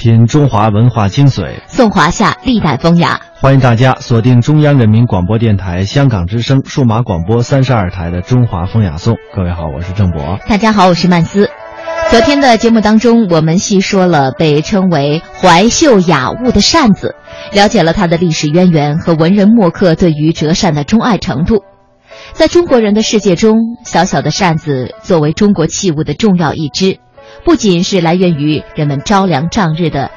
品中华文化精髓，颂华夏历代风雅。欢迎大家锁定中央人民广播电台香港之声数码广播三十二台的《中华风雅颂》。各位好，我是郑博。大家好，我是曼斯。昨天的节目当中，我们细说了被称为怀秀雅物的扇子，了解了它的历史渊源和文人墨客对于折扇的钟爱程度。在中国人的世界中，小小的扇子作为中国器物的重要一支。不仅是来源于人们朝凉胀日的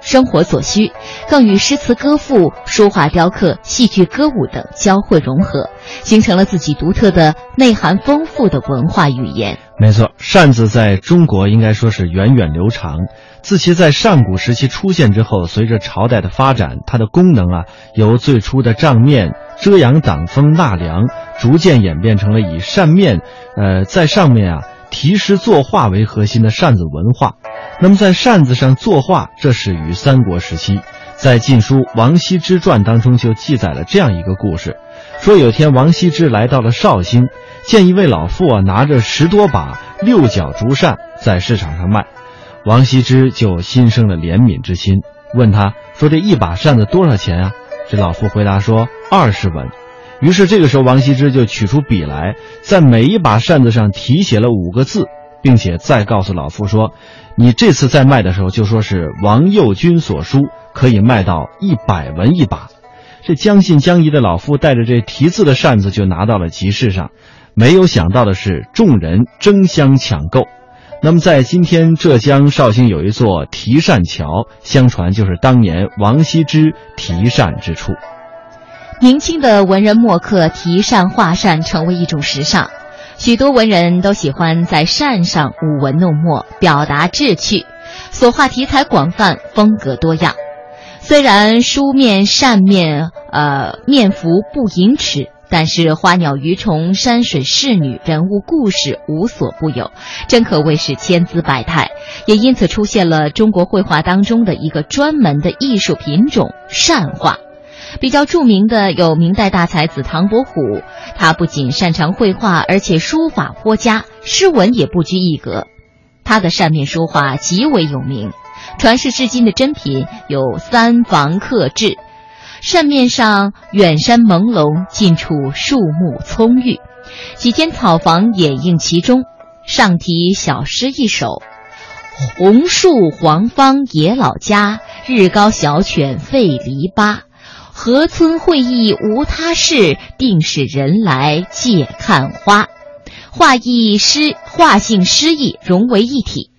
生活所需，更与诗词歌赋、书画雕刻、戏剧歌舞等交汇融合，形成了自己独特的、内涵丰富的文化语言。没错，扇子在中国应该说是源远流长。自其在上古时期出现之后，随着朝代的发展，它的功能啊，由最初的帐面、遮阳挡风、纳凉，逐渐演变成了以扇面，呃，在上面啊。题诗作画为核心的扇子文化，那么在扇子上作画，这始于三国时期。在《晋书·王羲之传》当中就记载了这样一个故事：说有天王羲之来到了绍兴，见一位老妇啊拿着十多把六角竹扇在市场上卖，王羲之就心生了怜悯之心，问他说：“这一把扇子多少钱啊？”这老妇回答说：“二十文。”于是这个时候，王羲之就取出笔来，在每一把扇子上题写了五个字，并且再告诉老夫说：“你这次再卖的时候，就说是王右军所书，可以卖到一百文一把。”这将信将疑的老夫带着这题字的扇子就拿到了集市上，没有想到的是，众人争相抢购。那么，在今天浙江绍兴有一座题扇桥，相传就是当年王羲之题扇之处。明清的文人墨客题扇画扇成为一种时尚，许多文人都喜欢在扇上舞文弄墨，表达志趣。所画题材广泛，风格多样。虽然书面扇面呃面幅不盈尺，但是花鸟鱼虫、山水仕女、人物故事无所不有，真可谓是千姿百态。也因此出现了中国绘画当中的一个专门的艺术品种——扇画。比较著名的有明代大才子唐伯虎，他不仅擅长绘画，而且书法颇佳，诗文也不拘一格。他的扇面书画极为有名，传世至今的珍品有三房客制，扇面上远山朦胧，近处树木葱郁，几间草房掩映其中，上题小诗一首：“红树黄芳野老家，日高小犬吠篱笆。”河村会意无他事，定是人来借看花。画意诗画性诗意融为一体。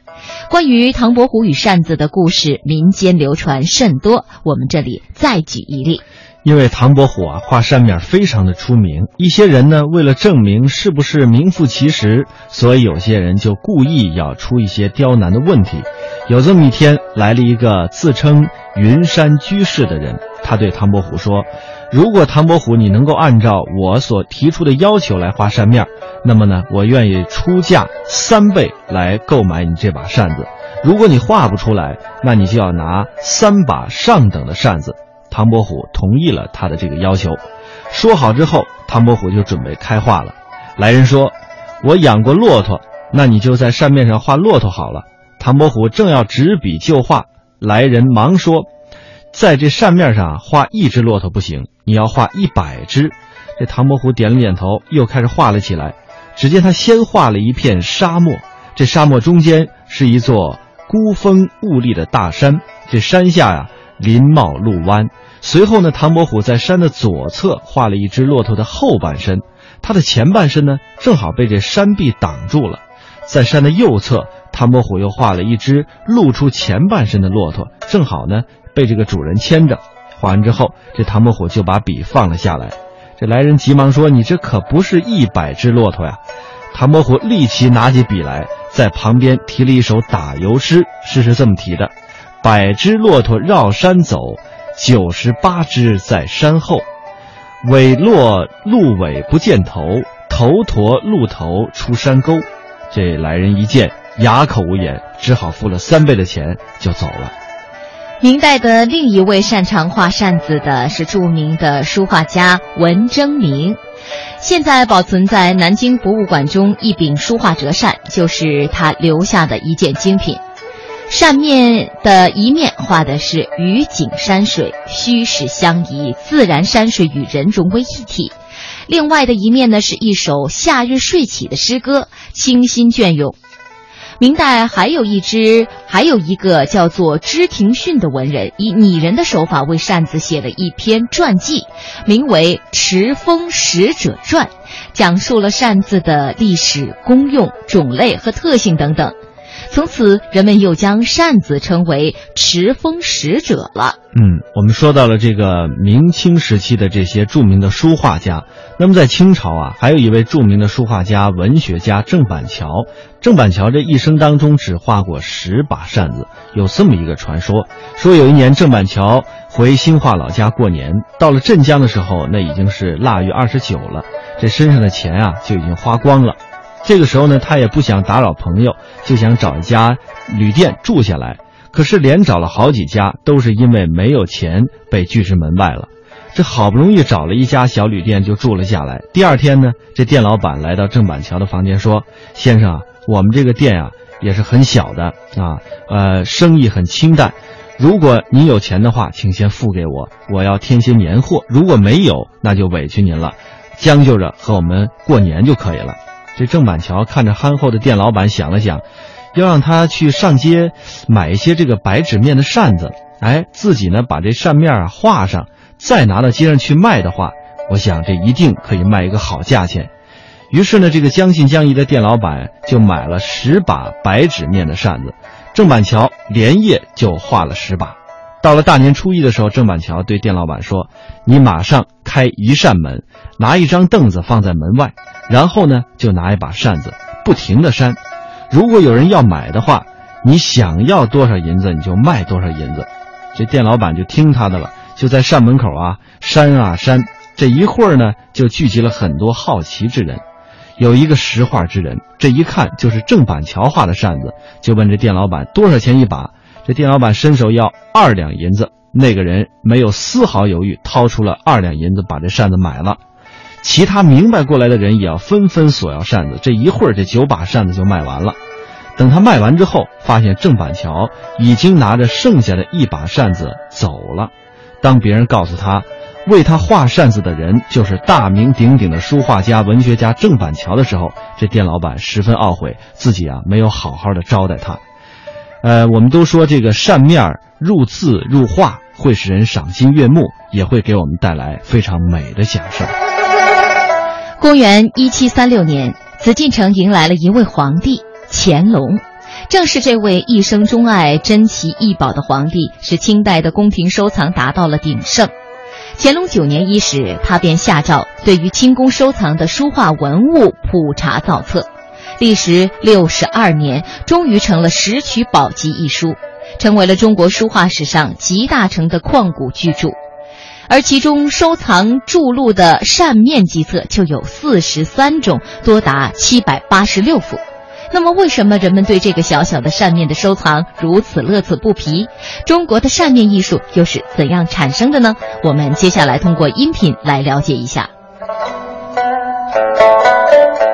关于唐伯虎与扇子的故事，民间流传甚多。我们这里再举一例。因为唐伯虎啊画扇面非常的出名，一些人呢为了证明是不是名副其实，所以有些人就故意要出一些刁难的问题。有这么一天，来了一个自称云山居士的人，他对唐伯虎说：“如果唐伯虎你能够按照我所提出的要求来画扇面，那么呢，我愿意出价三倍来购买你这把扇子。如果你画不出来，那你就要拿三把上等的扇子。”唐伯虎同意了他的这个要求，说好之后，唐伯虎就准备开画了。来人说：“我养过骆驼，那你就在扇面上画骆驼好了。”唐伯虎正要执笔就画，来人忙说：“在这扇面上画一只骆驼不行，你要画一百只。”这唐伯虎点了点头，又开始画了起来。只见他先画了一片沙漠，这沙漠中间是一座孤峰兀立的大山，这山下呀林茂路弯。随后呢，唐伯虎在山的左侧画了一只骆驼的后半身，它的前半身呢正好被这山壁挡住了。在山的右侧，唐伯虎又画了一只露出前半身的骆驼，正好呢被这个主人牵着。画完之后，这唐伯虎就把笔放了下来。这来人急忙说：“你这可不是一百只骆驼呀！”唐伯虎立即拿起笔来，在旁边提了一首打油诗，诗是这么提的：“百只骆驼绕山走。”九十八只在山后，尾落鹿尾不见头，头驼鹿头出山沟。这来人一见，哑口无言，只好付了三倍的钱就走了。明代的另一位擅长画扇子的是著名的书画家文征明，现在保存在南京博物馆中一柄书画折扇，就是他留下的一件精品。扇面的一面画的是雨景山水，虚实相宜，自然山水与人融为一体；另外的一面呢，是一首夏日睡起的诗歌，清新隽永。明代还有一支，还有一个叫做支廷训的文人，以拟人的手法为扇子写了一篇传记，名为《持风使者传》，讲述了扇子的历史、功用、种类和特性等等。从此，人们又将扇子称为持风使者了。嗯，我们说到了这个明清时期的这些著名的书画家。那么在清朝啊，还有一位著名的书画家、文学家郑板桥。郑板桥这一生当中只画过十把扇子。有这么一个传说，说有一年郑板桥回兴化老家过年，到了镇江的时候，那已经是腊月二十九了，这身上的钱啊就已经花光了。这个时候呢，他也不想打扰朋友，就想找一家旅店住下来。可是连找了好几家，都是因为没有钱被拒之门外了。这好不容易找了一家小旅店，就住了下来。第二天呢，这店老板来到郑板桥的房间说：“先生啊，我们这个店啊也是很小的啊，呃，生意很清淡。如果您有钱的话，请先付给我，我要添些年货。如果没有，那就委屈您了，将就着和我们过年就可以了。”这郑板桥看着憨厚的店老板，想了想，要让他去上街买一些这个白纸面的扇子，哎，自己呢把这扇面画上，再拿到街上去卖的话，我想这一定可以卖一个好价钱。于是呢，这个将信将疑的店老板就买了十把白纸面的扇子，郑板桥连夜就画了十把。到了大年初一的时候，郑板桥对店老板说：“你马上开一扇门，拿一张凳子放在门外，然后呢，就拿一把扇子，不停的扇。如果有人要买的话，你想要多少银子，你就卖多少银子。”这店老板就听他的了，就在扇门口啊扇啊扇。这一会儿呢，就聚集了很多好奇之人。有一个识画之人，这一看就是郑板桥画的扇子，就问这店老板多少钱一把。这店老板伸手要二两银子，那个人没有丝毫犹豫，掏出了二两银子，把这扇子买了。其他明白过来的人也要纷纷索要扇子。这一会儿，这九把扇子就卖完了。等他卖完之后，发现郑板桥已经拿着剩下的一把扇子走了。当别人告诉他，为他画扇子的人就是大名鼎鼎的书画家、文学家郑板桥的时候，这店老板十分懊悔，自己啊没有好好的招待他。呃，我们都说这个扇面入字入画会使人赏心悦目，也会给我们带来非常美的享受。公元一七三六年，紫禁城迎来了一位皇帝乾隆，正是这位一生钟爱珍奇异宝的皇帝，使清代的宫廷收藏达到了鼎盛。乾隆九年伊始，他便下诏对于清宫收藏的书画文物普查造册。历时六十二年，终于成了《石渠宝笈》一书，成为了中国书画史上集大成的旷古巨著。而其中收藏著录的扇面集册就有四十三种，多达七百八十六幅。那么，为什么人们对这个小小的扇面的收藏如此乐此不疲？中国的扇面艺术又是怎样产生的呢？我们接下来通过音频来了解一下。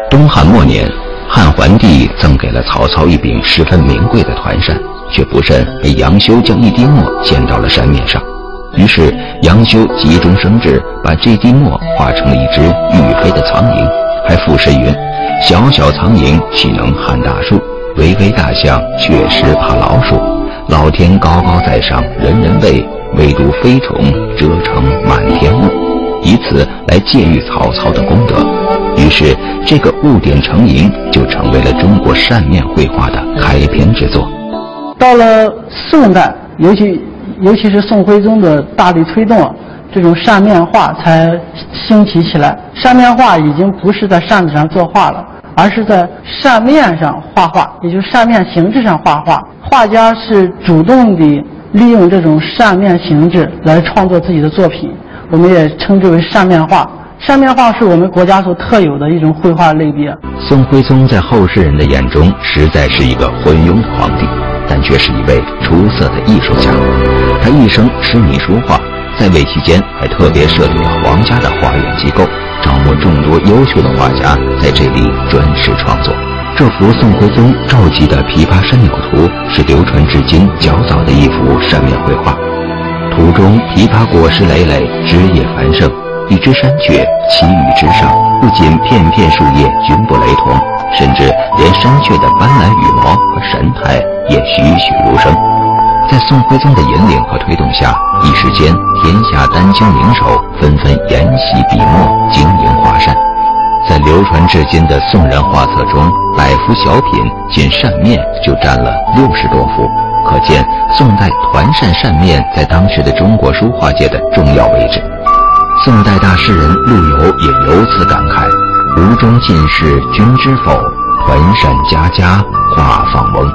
东汉末年。汉桓帝赠给了曹操一柄十分名贵的团扇，却不慎被杨修将一滴墨溅到了扇面上。于是杨修急中生智，把这滴墨画成了一只欲飞的苍蝇，还赋诗云：“小小苍蝇岂能撼大树？巍巍大象确实怕老鼠。老天高高在上，人人畏，唯独飞虫遮成满天雾。”以此来借喻曹操的功德。于是，这个雾点成营就成为了中国扇面绘画的开篇之作。到了宋代，尤其尤其是宋徽宗的大力推动，这种扇面画才兴起起来。扇面画已经不是在扇子上作画了，而是在扇面上画画，也就是扇面形制上画画。画家是主动地利用这种扇面形制来创作自己的作品，我们也称之为扇面画。扇面画是我们国家所特有的一种绘画类别。宋徽宗在后世人的眼中实在是一个昏庸的皇帝，但却是一位出色的艺术家。他一生痴迷书画，在位期间还特别设立了皇家的画院机构，招募众多优秀的画家在这里专事创作。这幅宋徽宗召集的《琵琶山鸟图》是流传至今较早的一幅扇面绘画。图中枇杷果实累累，枝叶繁盛，一只山雀栖于枝上，不仅片片树叶均不雷同，甚至连山雀的斑斓羽毛和神态也栩栩如生。在宋徽宗的引领和推动下，一时间天下丹青名手纷纷研习笔墨，经营画扇。在流传至今的宋人画册中，百幅小品仅扇面就占了六十多幅。可见宋代团扇扇面在当时的中国书画界的重要位置。宋代大诗人陆游也由此感慨：“吴中进士君知否？团扇家家画舫翁。”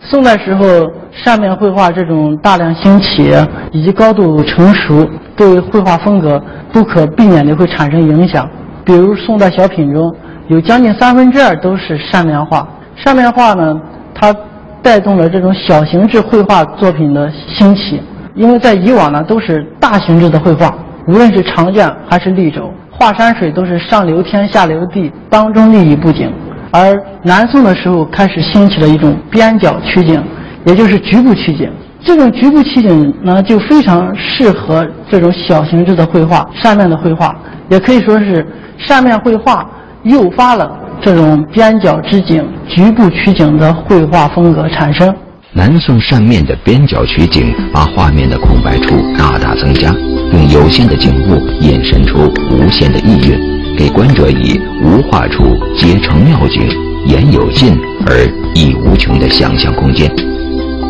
宋代时候，扇面绘画这种大量兴起以及高度成熟，对绘画风格不可避免的会产生影响。比如宋代小品中有将近三分之二都是扇面画。扇面画呢，它。带动了这种小型制绘画作品的兴起，因为在以往呢都是大型制的绘画，无论是长卷还是立轴，画山水都是上留天下留地，当中立一布景。而南宋的时候开始兴起了一种边角取景，也就是局部取景。这种局部取景呢，就非常适合这种小型制的绘画，扇面的绘画，也可以说是扇面绘画诱发了。这种边角之景、局部取景的绘画风格产生。南宋扇面的边角取景，把画面的空白处大大增加，用有限的景物衍生出无限的意蕴，给观者以无画处皆成妙景，言有尽而意无穷的想象空间。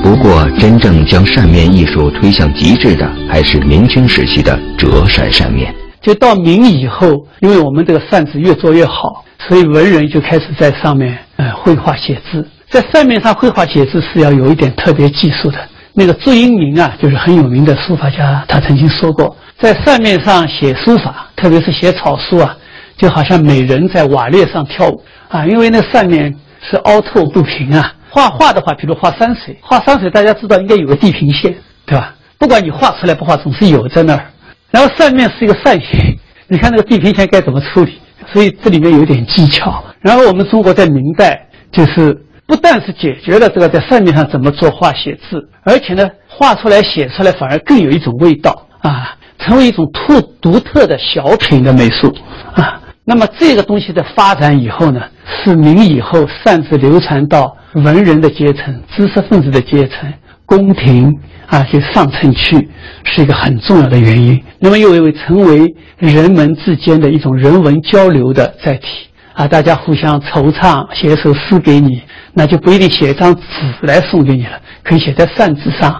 不过，真正将扇面艺术推向极致的，还是明清时期的折扇扇面。就到明以后，因为我们这个扇子越做越好。所以文人就开始在上面呃绘画写字，在扇面上绘画写字是要有一点特别技术的。那个祝英明啊，就是很有名的书法家，他曾经说过，在扇面上写书法，特别是写草书啊，就好像美人在瓦砾上跳舞啊，因为那扇面是凹凸不平啊。画画的话，比如画山水，画山水大家知道应该有个地平线，对吧？不管你画出来不画，总是有在那儿。然后扇面是一个扇形，你看那个地平线该怎么处理？所以这里面有点技巧。然后我们中国在明代，就是不但是解决了这个在扇面上怎么作画写字，而且呢，画出来写出来反而更有一种味道啊，成为一种特独特的小品的美术啊。那么这个东西的发展以后呢，是明以后擅自流传到文人的阶层、知识分子的阶层、宫廷。啊，就上层去是一个很重要的原因。那么又为成为人们之间的一种人文交流的载体啊，大家互相惆怅，写一首诗给你，那就不一定写一张纸来送给你了，可以写在扇子上。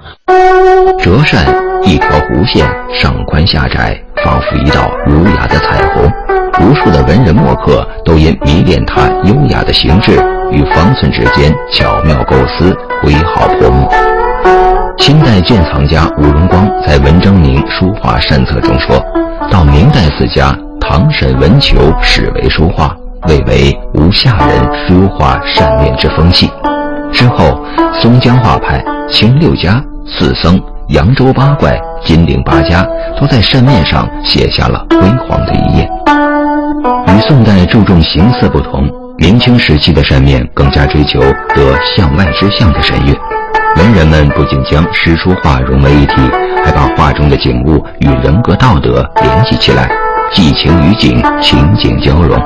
折扇一条弧线，上宽下窄，仿佛一道儒雅的彩虹。无数的文人墨客都因迷恋它优雅的形制与方寸之间巧妙构思，挥毫泼墨。清代鉴藏家吴荣光在《文征明书画善册》中说：“到明代四家，唐沈文求始为书画，未为无下人书画扇面之风气。之后，松江画派、清六家、四僧、扬州八怪、金陵八家，都在扇面上写下了辉煌的一页。与宋代注重形色不同，明清时期的扇面更加追求得向外之象的神韵。”文人们不仅将诗书画融为一体，还把画中的景物与人格道德联系起来，寄情于景，情景交融。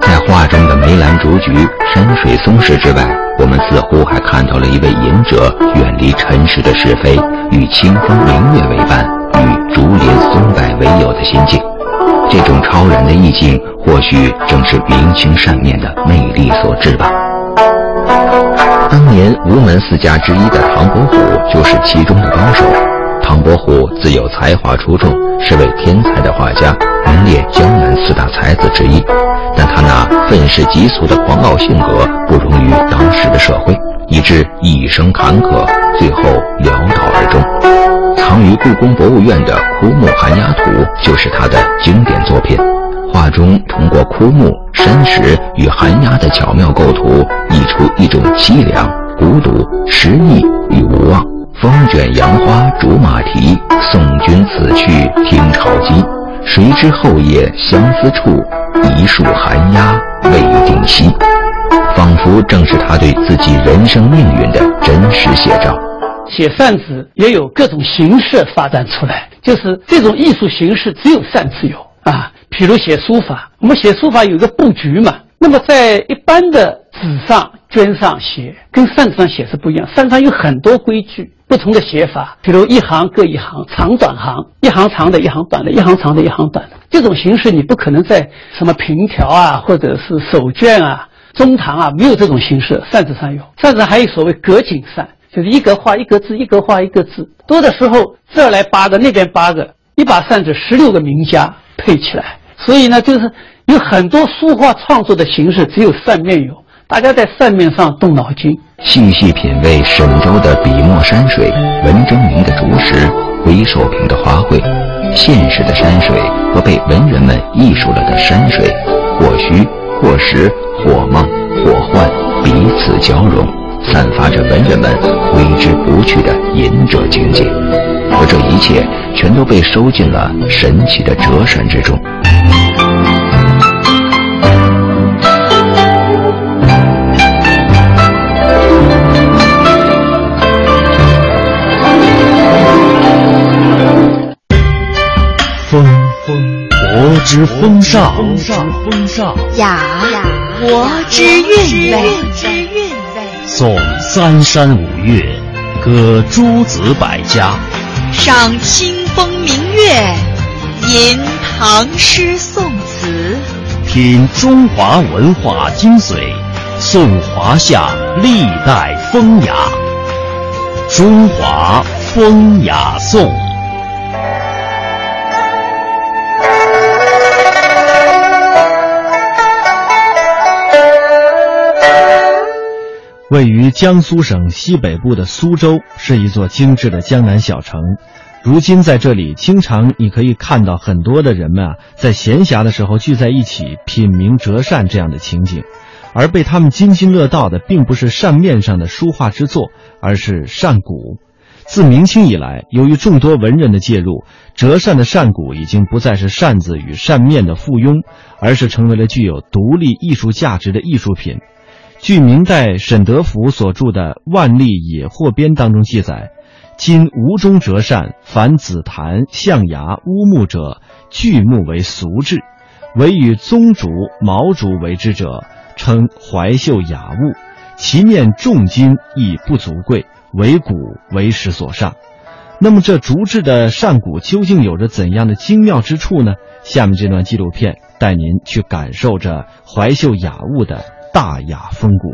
在画中的梅兰竹菊、山水松石之外，我们似乎还看到了一位隐者远离尘世的是非，与清风明月为伴，与竹林松柏为友的心境。这种超然的意境，或许正是明清扇面的魅力所致吧。当年吴门四家之一的唐伯虎就是其中的高手。唐伯虎自有才华出众，是位天才的画家，名列江南四大才子之一。但他那愤世嫉俗的狂傲性格不容于当时的社会，以致一生坎坷，最后潦倒而终。藏于故宫博物院的《枯木寒鸦图》就是他的经典作品。画中通过枯木、山石与寒鸦的巧妙构图，溢出一种凄凉、孤独、失意与无望。风卷杨花竹马蹄，送君此去听潮鸡。谁知后夜相思处，一树寒鸦未定栖。芳他对自己人生命运的真实写照。写扇子也有各种形式发展出来，就是这种艺术形式只有扇子有啊。比如写书法，我们写书法有一个布局嘛。那么在一般的纸上、绢上写，跟扇子上写是不一样。扇子上有很多规矩，不同的写法，比如一行各一行，长短行，一行长的，一行短的，一行长的，一行短的。这种形式你不可能在什么平条啊，或者是手绢啊、中堂啊，没有这种形式。扇子上有，扇子上还有所谓格景扇，就是一格画一个字，一格画一个字。多的时候这儿来八个，那边八个，一把扇子十六个名家配起来。所以呢，就是有很多书画创作的形式，只有扇面有。大家在扇面上动脑筋，细细品味沈周的笔墨山水，文征明的竹石，韦守平的花卉，现实的山水和被文人们艺术了的山水，或虚或实，或梦或幻，彼此交融，散发着文人们挥之不去的隐者境界。而这一切全都被收进了神奇的折扇之中。风风，国之风尚；雅雅，国之韵味。颂三山五岳，歌诸子百家。赏清风明月，吟唐诗宋词，品中华文化精髓，颂华夏历代风雅。中华风雅颂。位于江苏省西北部的苏州是一座精致的江南小城。如今在这里，经常你可以看到很多的人们啊，在闲暇的时候聚在一起品茗折扇这样的情景。而被他们津津乐道的，并不是扇面上的书画之作，而是扇骨。自明清以来，由于众多文人的介入，折扇的扇骨已经不再是扇子与扇面的附庸，而是成为了具有独立艺术价值的艺术品。据明代沈德福所著的《万历野获编》当中记载，今吴中折扇，凡紫檀、象牙、乌木者，巨木为俗制；唯与棕竹、毛竹为之者，称怀秀雅物。其面重金亦不足贵，为古为时所上。那么这竹制的扇骨究竟有着怎样的精妙之处呢？下面这段纪录片带您去感受着怀秀雅物的。大雅风骨，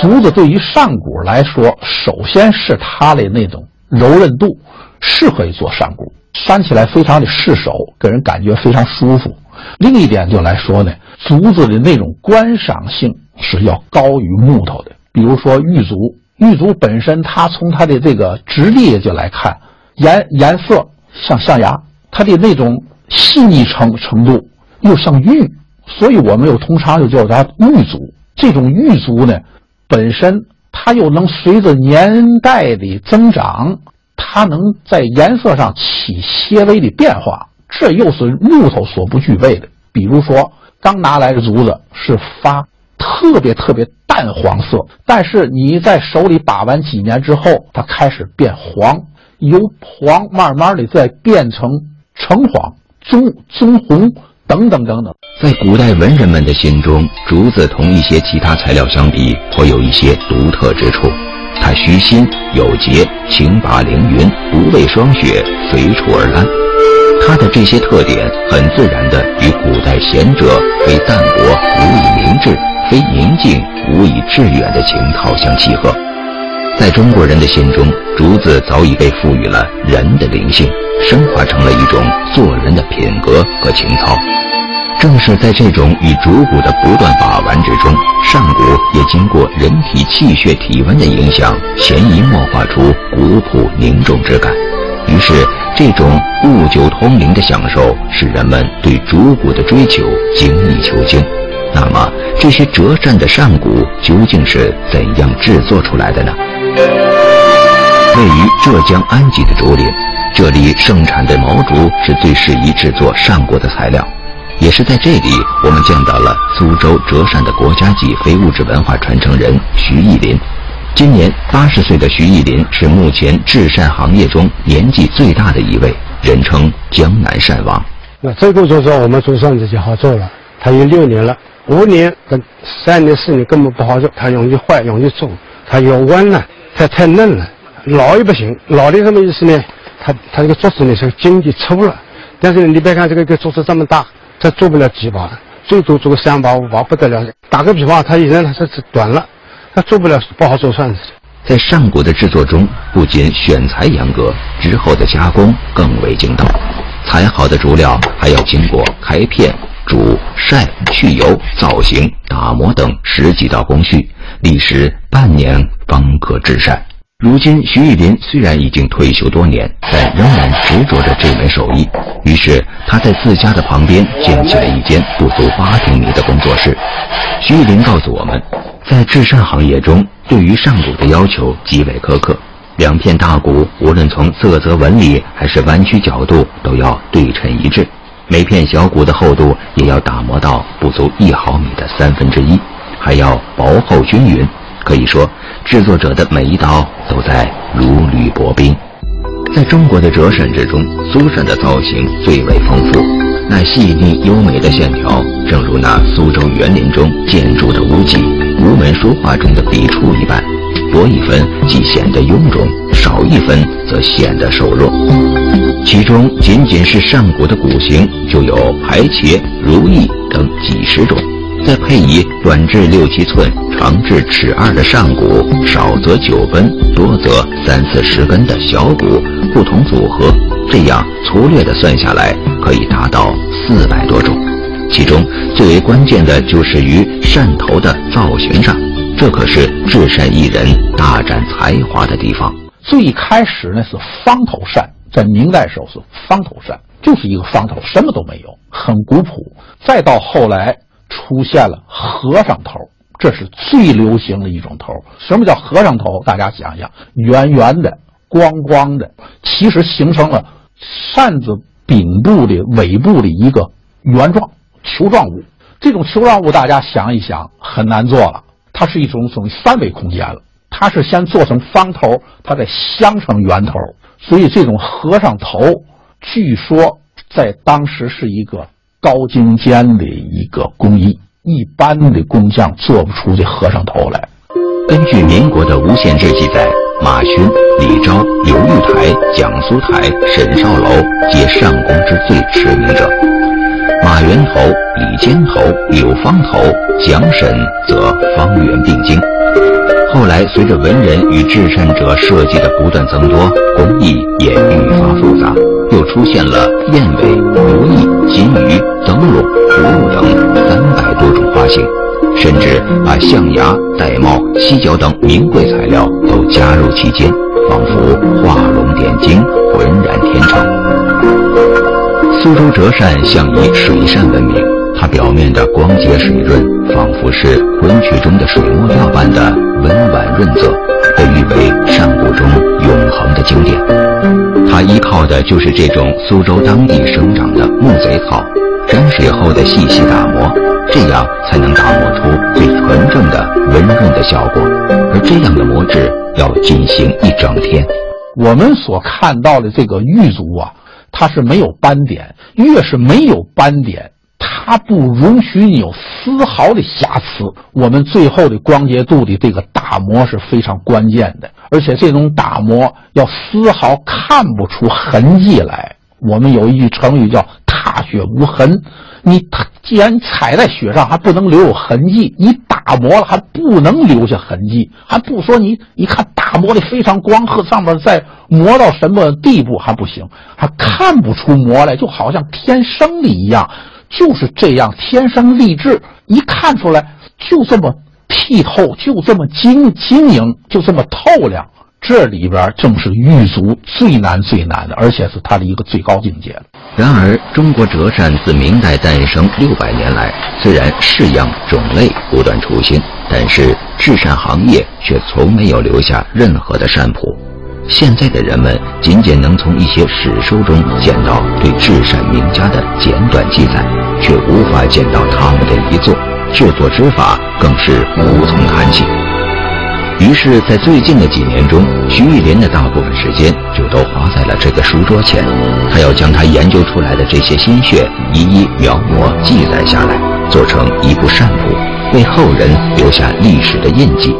竹子对于上古来说，首先是它的那种柔韧度，适合于做上古，扇起来非常的适手，给人感觉非常舒服。另一点就来说呢，竹子的那种观赏性是要高于木头的。比如说玉竹，玉竹本身它从它的这个质地就来看，颜颜色像象牙，它的那种细腻程程度又像玉。所以我们又通常又叫它玉足。这种玉足呢，本身它又能随着年代的增长，它能在颜色上起些微的变化，这又是木头所不具备的。比如说，刚拿来的竹子是发特别特别淡黄色，但是你在手里把玩几年之后，它开始变黄，由黄慢慢的再变成橙黄、棕棕红。等等等等，在古代文人们的心中，竹子同一些其他材料相比，颇有一些独特之处。它虚心有节，轻拔凌云，不畏霜雪，随处而安。它的这些特点，很自然地与古代贤者非淡泊无以明志，非宁静无以致远的情操相契合。在中国人的心中，竹子早已被赋予了人的灵性。升华成了一种做人的品格和情操。正是在这种与竹骨的不断把玩之中，上骨也经过人体气血体温的影响，潜移默化出古朴凝重之感。于是，这种物久通灵的享受，使人们对竹骨的追求精益求精。那么，这些折扇的扇骨究竟是怎样制作出来的呢？位于浙江安吉的竹林。这里盛产的毛竹是最适宜制作扇骨的材料。也是在这里，我们见到了苏州折扇的国家级非物质文化传承人徐艺林。今年八十岁的徐艺林是目前制扇行业中年纪最大的一位，人称“江南扇王”。那这个就是我们做扇子就好做了，它有六年了，五年跟三年四年根本不好做，它容易坏，容易皱，它要弯了，它太嫩了，老也不行。老的什么意思呢？它它这个竹子呢是筋就粗了，但是你别看这个个竹子这么大，它做不了几把，最多做个三把五把不得了。打个比方，它现在它是短了。他做不了，不好做扇子。在上古的制作中，不仅选材严格，之后的加工更为精到。裁好的竹料还要经过开片、煮、晒、去油、造型、打磨等十几道工序，历时半年方可制扇。如今，徐玉林虽然已经退休多年，但仍然执着着这门手艺。于是，他在自家的旁边建起了一间不足八平米的工作室。徐玉林告诉我们。在制扇行业中，对于上鼓的要求极为苛刻。两片大鼓无论从色泽纹理还是弯曲角度都要对称一致，每片小鼓的厚度也要打磨到不足一毫米的三分之一，还要薄厚均匀。可以说，制作者的每一刀都在如履薄冰。在中国的折扇之中，苏扇的造型最为丰富，那细腻优美的线条，正如那苏州园林中建筑的屋脊。吴门书画中的笔触一般，多一分即显得臃肿，少一分则显得瘦弱。其中仅仅是上鼓的骨形就有排茄、如意等几十种，再配以短至六七寸、长至尺二的上骨，少则九根，多则三四十根的小骨，不同组合，这样粗略的算下来，可以达到四百多种。其中最为关键的就是于扇头的造型上，这可是制扇艺人大展才华的地方。最开始呢是方头扇，在明代时候是方头扇，就是一个方头，什么都没有，很古朴。再到后来出现了和尚头，这是最流行的一种头。什么叫和尚头？大家想想，圆圆的、光光的，其实形成了扇子柄部的尾部的一个圆状。球状物，这种球状物大家想一想很难做了，它是一种属于三维空间了。它是先做成方头，它再镶成圆头，所以这种和尚头，据说在当时是一个高精尖的一个工艺，一般的工匠做不出这和尚头来。根据民国的《无限制》记载，马勋、李昭、刘玉台、蒋苏台、沈少楼皆上工之最驰名者。马元头、李尖头、柳方头、蒋沈则方圆并精。后来随着文人与制扇者设计的不断增多，工艺也愈发复杂，又出现了燕尾、如意、金鱼、灯笼、葫芦等三百多种花型，甚至把象牙、玳瑁、犀角等名贵材料都加入其间，仿佛画龙点睛，浑然天成。苏州折扇向以水扇闻名，它表面的光洁水润，仿佛是昆曲中的水墨调般的温婉润泽，被誉为扇鼓中永恒的经典。它依靠的就是这种苏州当地生长的木贼草，沾水后的细细打磨，这样才能打磨出最纯正的温润的效果。而这样的磨制要进行一整天。我们所看到的这个玉足啊。它是没有斑点，越是没有斑点，它不容许你有丝毫的瑕疵。我们最后的光洁度的这个打磨是非常关键的，而且这种打磨要丝毫看不出痕迹来。我们有一句成语叫“踏雪无痕”，你既然踩在雪上还不能留有痕迹，你打磨了还不能留下痕迹，还不说你，你看打磨的非常光和，上面再。磨到什么地步还不行，还看不出磨来，就好像天生的一样，就是这样天生丽质，一看出来就这么剔透，就这么晶晶莹，就这么透亮。这里边正是玉足最难最难的，而且是它的一个最高境界。然而，中国折扇自明代诞生六百年来，虽然式样种类不断出新，但是制扇行业却从没有留下任何的扇谱。现在的人们仅仅能从一些史书中见到对至善名家的简短记载，却无法见到他们的遗作，制作之法更是无从谈起。于是，在最近的几年中，徐玉林的大部分时间就都花在了这个书桌前。他要将他研究出来的这些心血一一描摹记载下来，做成一部善谱，为后人留下历史的印记。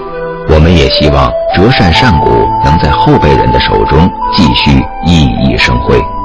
我们也希望折扇扇骨能在后辈人的手中继续熠熠生辉。